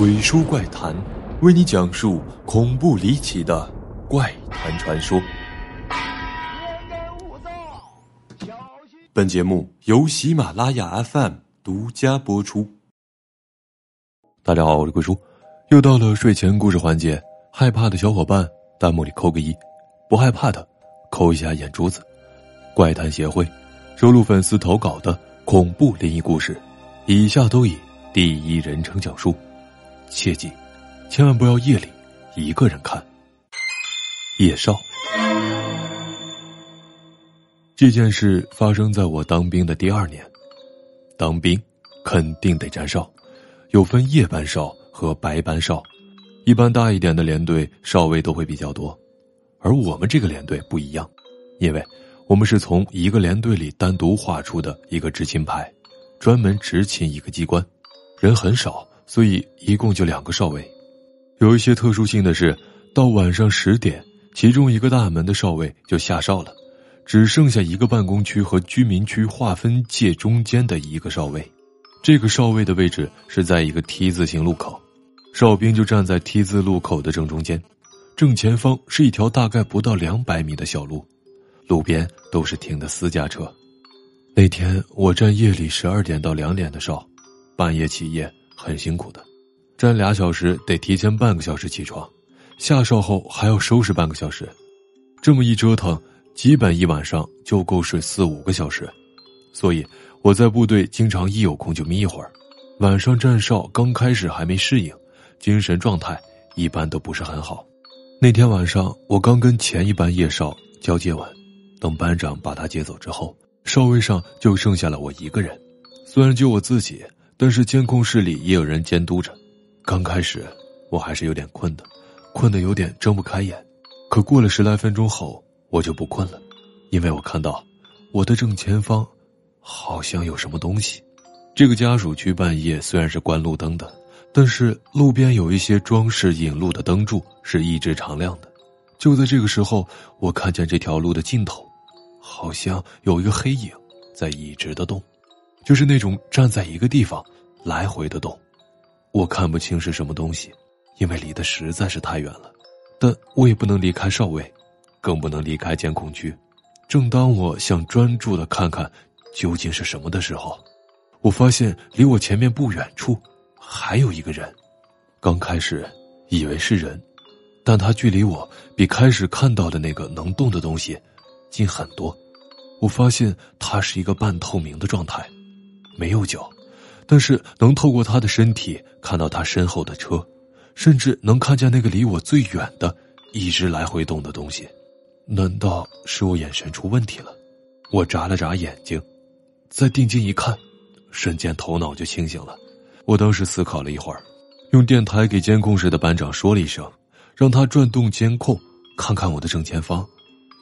鬼叔怪谈，为你讲述恐怖离奇的怪谈传说。本节目由喜马拉雅 FM 独家播出。大家好，我是鬼叔，又到了睡前故事环节。害怕的小伙伴，弹幕里扣个一；不害怕的，扣一下眼珠子。怪谈协会收录粉丝投稿的恐怖灵异故事，以下都以第一人称讲述。切记，千万不要夜里一个人看。夜少，这件事发生在我当兵的第二年。当兵肯定得站哨，有分夜班哨和白班哨。一般大一点的连队哨位都会比较多，而我们这个连队不一样，因为我们是从一个连队里单独划出的一个执勤排，专门执勤一个机关，人很少。所以一共就两个哨位，有一些特殊性的是，到晚上十点，其中一个大门的哨位就下哨了，只剩下一个办公区和居民区划分界中间的一个哨位。这个哨位的位置是在一个 T 字形路口，哨兵就站在 T 字路口的正中间，正前方是一条大概不到两百米的小路，路边都是停的私家车。那天我站夜里十二点到两点的哨，半夜起夜。很辛苦的，站俩小时得提前半个小时起床，下哨后还要收拾半个小时，这么一折腾，基本一晚上就够睡四五个小时。所以我在部队经常一有空就眯一会儿。晚上站哨刚开始还没适应，精神状态一般都不是很好。那天晚上我刚跟前一班夜哨交接完，等班长把他接走之后，哨位上就剩下了我一个人。虽然就我自己。但是监控室里也有人监督着。刚开始我还是有点困的，困得有点睁不开眼。可过了十来分钟后，我就不困了，因为我看到我的正前方好像有什么东西。这个家属区半夜虽然是关路灯的，但是路边有一些装饰引路的灯柱是一直常亮的。就在这个时候，我看见这条路的尽头，好像有一个黑影在一直的动。就是那种站在一个地方来回的动，我看不清是什么东西，因为离得实在是太远了。但我也不能离开哨位，更不能离开监控区。正当我想专注的看看究竟是什么的时候，我发现离我前面不远处还有一个人。刚开始以为是人，但他距离我比开始看到的那个能动的东西近很多。我发现他是一个半透明的状态。没有脚，但是能透过他的身体看到他身后的车，甚至能看见那个离我最远的、一直来回动的东西。难道是我眼神出问题了？我眨了眨眼睛，再定睛一看，瞬间头脑就清醒了。我当时思考了一会儿，用电台给监控室的班长说了一声，让他转动监控，看看我的正前方，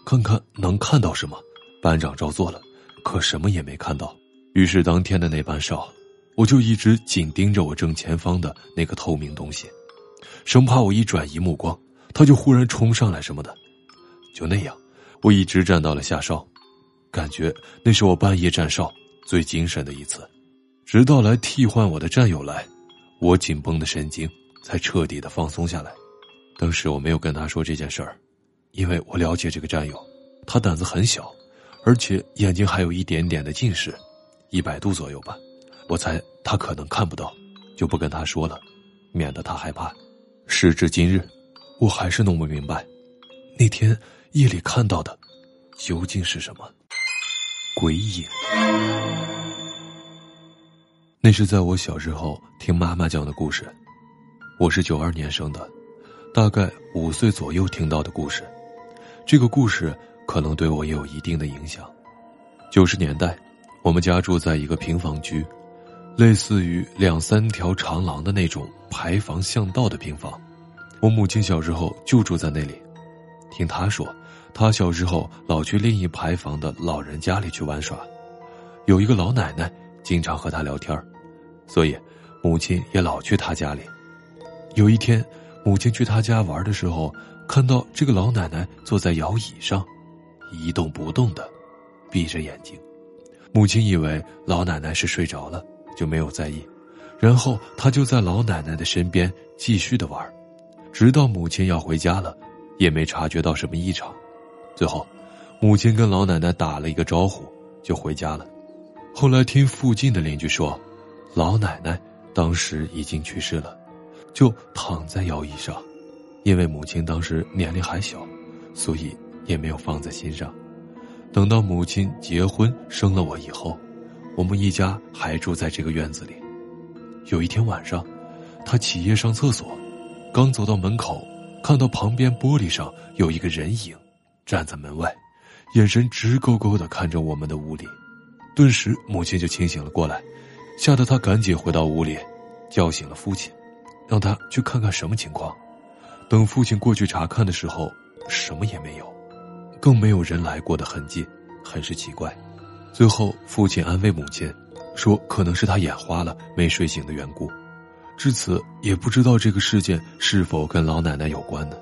看看能看到什么。班长照做了，可什么也没看到。于是当天的那班哨，我就一直紧盯着我正前方的那个透明东西，生怕我一转移目光，他就忽然冲上来什么的。就那样，我一直站到了下哨，感觉那是我半夜站哨最精神的一次。直到来替换我的战友来，我紧绷的神经才彻底的放松下来。当时我没有跟他说这件事儿，因为我了解这个战友，他胆子很小，而且眼睛还有一点点的近视。一百度左右吧，我猜他可能看不到，就不跟他说了，免得他害怕。时至今日，我还是弄不明白，那天夜里看到的究竟是什么鬼影。那是在我小时候听妈妈讲的故事，我是九二年生的，大概五岁左右听到的故事。这个故事可能对我也有一定的影响。九十年代。我们家住在一个平房区，类似于两三条长廊的那种排房巷道的平房。我母亲小时候就住在那里，听她说，她小时候老去另一排房的老人家里去玩耍，有一个老奶奶经常和她聊天所以母亲也老去她家里。有一天，母亲去她家玩的时候，看到这个老奶奶坐在摇椅上，一动不动的，闭着眼睛。母亲以为老奶奶是睡着了，就没有在意，然后他就在老奶奶的身边继续的玩，直到母亲要回家了，也没察觉到什么异常。最后，母亲跟老奶奶打了一个招呼，就回家了。后来听附近的邻居说，老奶奶当时已经去世了，就躺在摇椅上，因为母亲当时年龄还小，所以也没有放在心上。等到母亲结婚生了我以后，我们一家还住在这个院子里。有一天晚上，他起夜上厕所，刚走到门口，看到旁边玻璃上有一个人影。站在门外，眼神直勾勾的看着我们的屋里，顿时母亲就清醒了过来，吓得他赶紧回到屋里，叫醒了父亲，让他去看看什么情况。等父亲过去查看的时候，什么也没有，更没有人来过的痕迹，很是奇怪。最后，父亲安慰母亲，说可能是他眼花了，没睡醒的缘故。至此，也不知道这个事件是否跟老奶奶有关呢。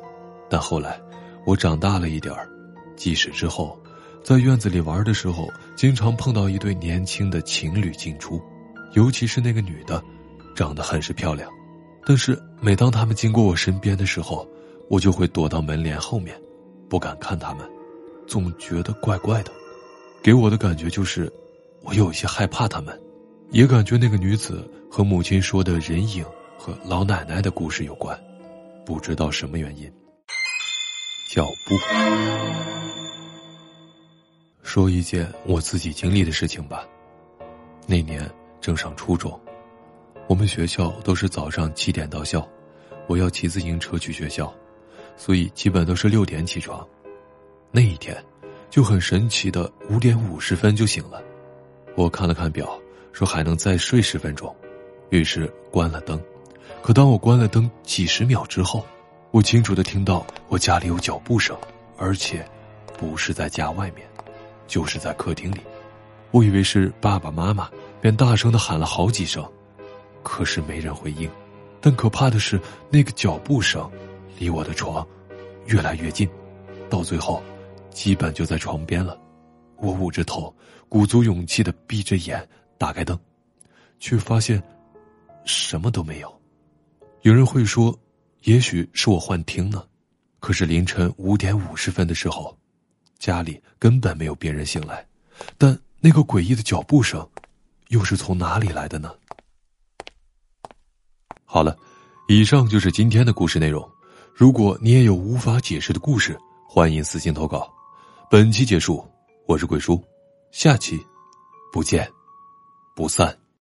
但后来，我长大了一点儿。记事之后，在院子里玩的时候，经常碰到一对年轻的情侣进出，尤其是那个女的，长得很是漂亮。但是每当他们经过我身边的时候，我就会躲到门帘后面，不敢看他们，总觉得怪怪的。给我的感觉就是，我有些害怕他们，也感觉那个女子和母亲说的人影和老奶奶的故事有关，不知道什么原因。脚步。说一件我自己经历的事情吧。那年正上初中，我们学校都是早上七点到校，我要骑自行车去学校，所以基本都是六点起床。那一天，就很神奇的五点五十分就醒了。我看了看表，说还能再睡十分钟，于是关了灯。可当我关了灯几十秒之后，我清楚的听到我家里有脚步声，而且不是在家外面。就是在客厅里，我以为是爸爸妈妈，便大声的喊了好几声，可是没人回应。但可怕的是，那个脚步声离我的床越来越近，到最后基本就在床边了。我捂着头，鼓足勇气的闭着眼打开灯，却发现什么都没有。有人会说，也许是我幻听呢。可是凌晨五点五十分的时候。家里根本没有别人醒来，但那个诡异的脚步声，又是从哪里来的呢？好了，以上就是今天的故事内容。如果你也有无法解释的故事，欢迎私信投稿。本期结束，我是鬼叔，下期不见不散。